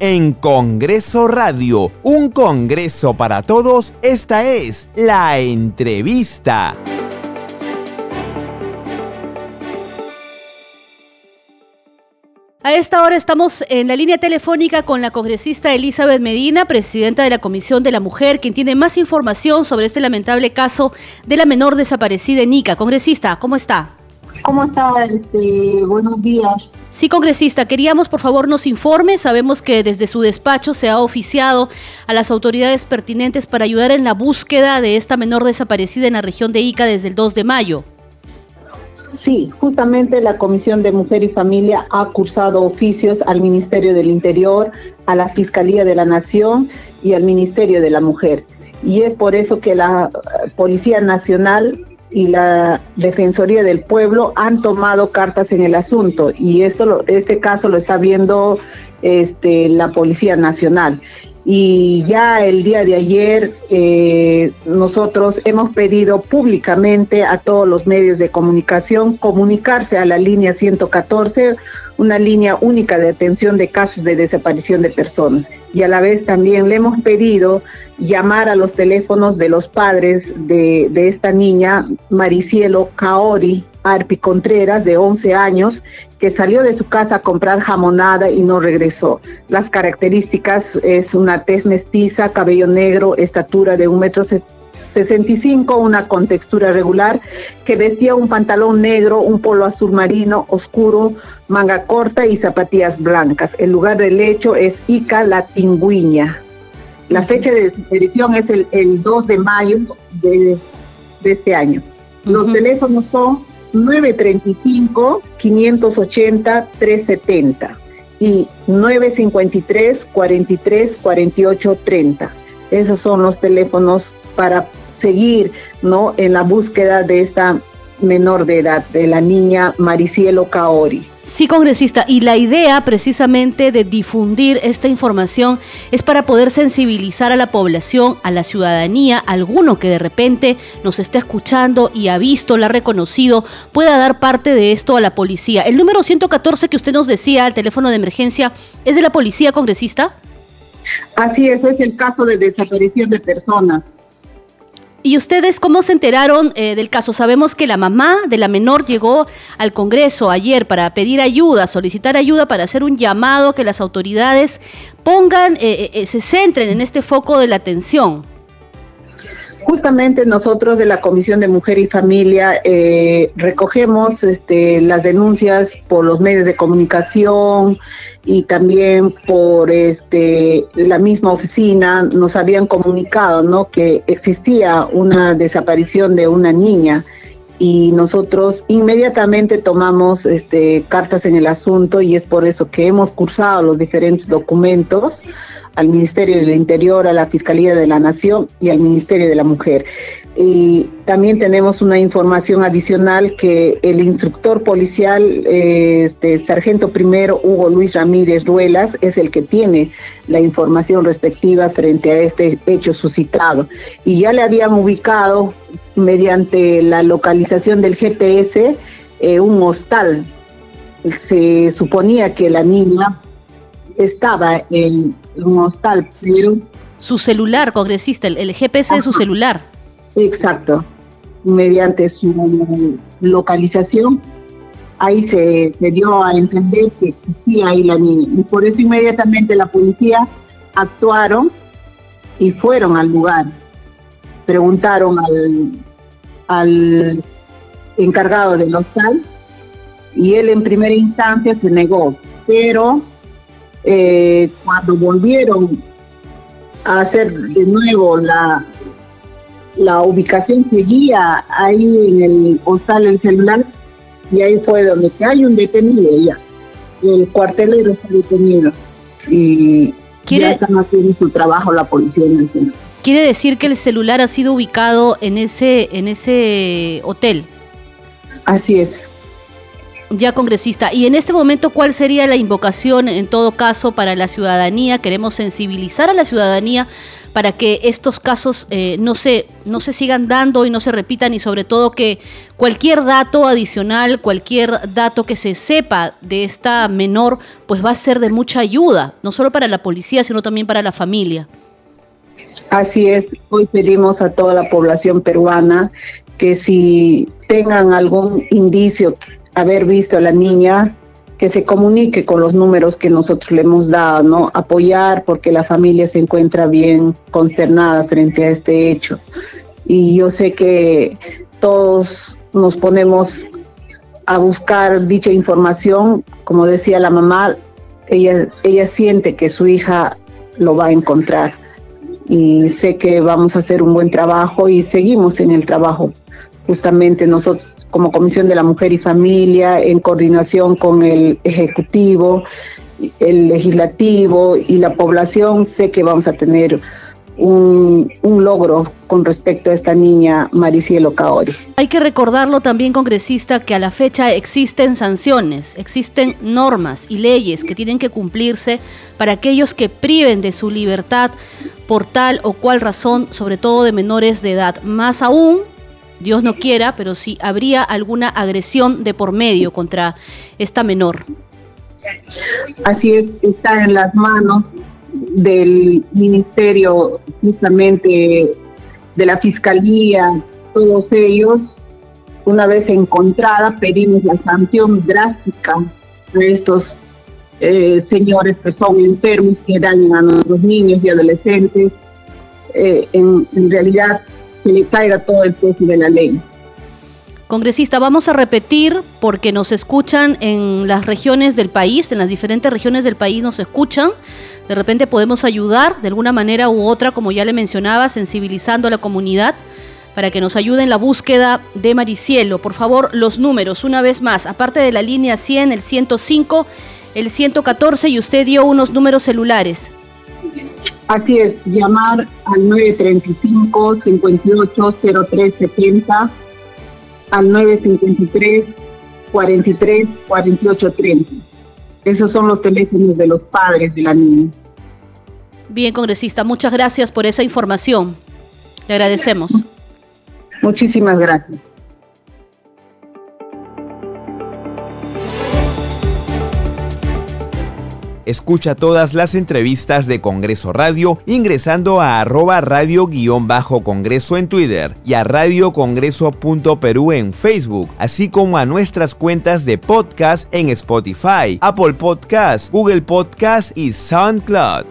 en Congreso Radio, un Congreso para todos, esta es la entrevista. A esta hora estamos en la línea telefónica con la congresista Elizabeth Medina, presidenta de la Comisión de la Mujer, quien tiene más información sobre este lamentable caso de la menor desaparecida en. Congresista, ¿cómo está? ¿Cómo está? Este, buenos días. Sí, congresista, queríamos por favor nos informe. Sabemos que desde su despacho se ha oficiado a las autoridades pertinentes para ayudar en la búsqueda de esta menor desaparecida en la región de Ica desde el 2 de mayo. Sí, justamente la Comisión de Mujer y Familia ha cursado oficios al Ministerio del Interior, a la Fiscalía de la Nación y al Ministerio de la Mujer. Y es por eso que la Policía Nacional y la Defensoría del Pueblo han tomado cartas en el asunto y esto este caso lo está viendo este, la Policía Nacional y ya el día de ayer eh, nosotros hemos pedido públicamente a todos los medios de comunicación comunicarse a la línea 114, una línea única de atención de casos de desaparición de personas. Y a la vez también le hemos pedido llamar a los teléfonos de los padres de, de esta niña, Maricielo Kaori, Arpi Contreras, de 11 años, que salió de su casa a comprar jamonada y no regresó. Las características es una tez mestiza, cabello negro, estatura de un metro 65, una contextura regular, que vestía un pantalón negro, un polo azul marino oscuro, manga corta y zapatillas blancas. El lugar del hecho es Ica La Tingüiña. La fecha de desaparición es el, 2 de mayo de, este año. Los teléfonos son 935-580-370 y 953-43-48-30. Esos son los teléfonos para seguir ¿no? en la búsqueda de esta menor de edad, de la niña Maricielo Kaori. Sí, congresista, y la idea precisamente de difundir esta información es para poder sensibilizar a la población, a la ciudadanía, alguno que de repente nos esté escuchando y ha visto, la ha reconocido, pueda dar parte de esto a la policía. El número 114 que usted nos decía, el teléfono de emergencia, ¿es de la policía, congresista? Así es, es el caso de desaparición de personas. ¿Y ustedes cómo se enteraron eh, del caso? Sabemos que la mamá de la menor llegó al Congreso ayer para pedir ayuda, solicitar ayuda para hacer un llamado que las autoridades pongan, eh, eh, se centren en este foco de la atención. Justamente nosotros de la Comisión de Mujer y Familia recogemos este, las denuncias por los medios de comunicación, y también por este la misma oficina nos habían comunicado ¿no? que existía una desaparición de una niña y nosotros inmediatamente tomamos este, cartas en el asunto y es por eso que hemos cursado los diferentes documentos al Ministerio del Interior, a la Fiscalía de la Nación y al Ministerio de la Mujer. Y también tenemos una información adicional que el instructor policial, este, sargento primero Hugo Luis Ramírez Ruelas, es el que tiene la información respectiva frente a este hecho suscitado. Y ya le habían ubicado mediante la localización del GPS eh, un hostal. Se suponía que la niña estaba en un hostal, pero... Su celular, congresista, el, GPS de su celular. Exacto. Mediante su localización, ahí se, dio a entender que existía ahí la niña. Y por eso inmediatamente la policía actuaron y fueron al lugar. Preguntaron al, al encargado del hostal y él en primera instancia se negó, pero eh, cuando volvieron a hacer de nuevo la, la ubicación seguía ahí en el hostal el celular y ahí fue donde que hay un detenido ya. El cuartelero está detenido y ya están haciendo su trabajo la Policía Nacional. Quiere decir que el celular ha sido ubicado en ese, en ese hotel. Así es. Ya, congresista. Y en este momento, ¿cuál sería la invocación en todo caso para la ciudadanía? Queremos sensibilizar a la ciudadanía para que estos casos eh, no, se, no se sigan dando y no se repitan y sobre todo que cualquier dato adicional, cualquier dato que se sepa de esta menor, pues va a ser de mucha ayuda, no solo para la policía, sino también para la familia. Así es, hoy pedimos a toda la población peruana que si tengan algún indicio haber visto a la niña, que se comunique con los números que nosotros le hemos dado, ¿no? Apoyar porque la familia se encuentra bien consternada frente a este hecho. Y yo sé que todos nos ponemos a buscar dicha información, como decía la mamá, ella, ella siente que su hija lo va a encontrar. Y sé que vamos a hacer un buen trabajo y seguimos en el trabajo justamente nosotros como Comisión de la Mujer y Familia, en coordinación con el Ejecutivo, el Legislativo y la población, sé que vamos a tener un, logro con respecto a esta niña Maricielo Caori. Hay que recordarlo también, congresista, que a la fecha existen sanciones, existen normas y leyes que tienen que cumplirse para aquellos que priven de su libertad por tal o cual razón, sobre todo de menores de edad. Más aún Dios no quiera, pero si habría alguna agresión de por medio contra esta menor. Así es, está en las manos del ministerio, justamente de la fiscalía, todos ellos. Una vez encontrada, pedimos la sanción drástica de estos eh, señores que son enfermos, que dañan a nuestros niños y adolescentes. Eh, en, en realidad que le caiga todo el peso de la ley. Congresista, vamos a repetir porque nos escuchan en las regiones del país, en las diferentes regiones del país nos escuchan. De repente podemos ayudar de alguna manera u otra, como ya le mencionaba, sensibilizando a la comunidad para que nos ayude en la búsqueda de Maricielo. Por favor, los números, una vez más, aparte de la línea 100, el 105, el 114 y usted dio unos números celulares. Así es, llamar al 935-580370, al 953-43-4830. Esos son los teléfonos de los padres de la niña. Bien, congresista, muchas gracias por esa información. Le agradecemos. Muchísimas gracias. Escucha todas las entrevistas de Congreso Radio ingresando a arroba radio-congreso en Twitter y a radiocongreso.perú en Facebook, así como a nuestras cuentas de podcast en Spotify, Apple Podcast, Google Podcast y SoundCloud.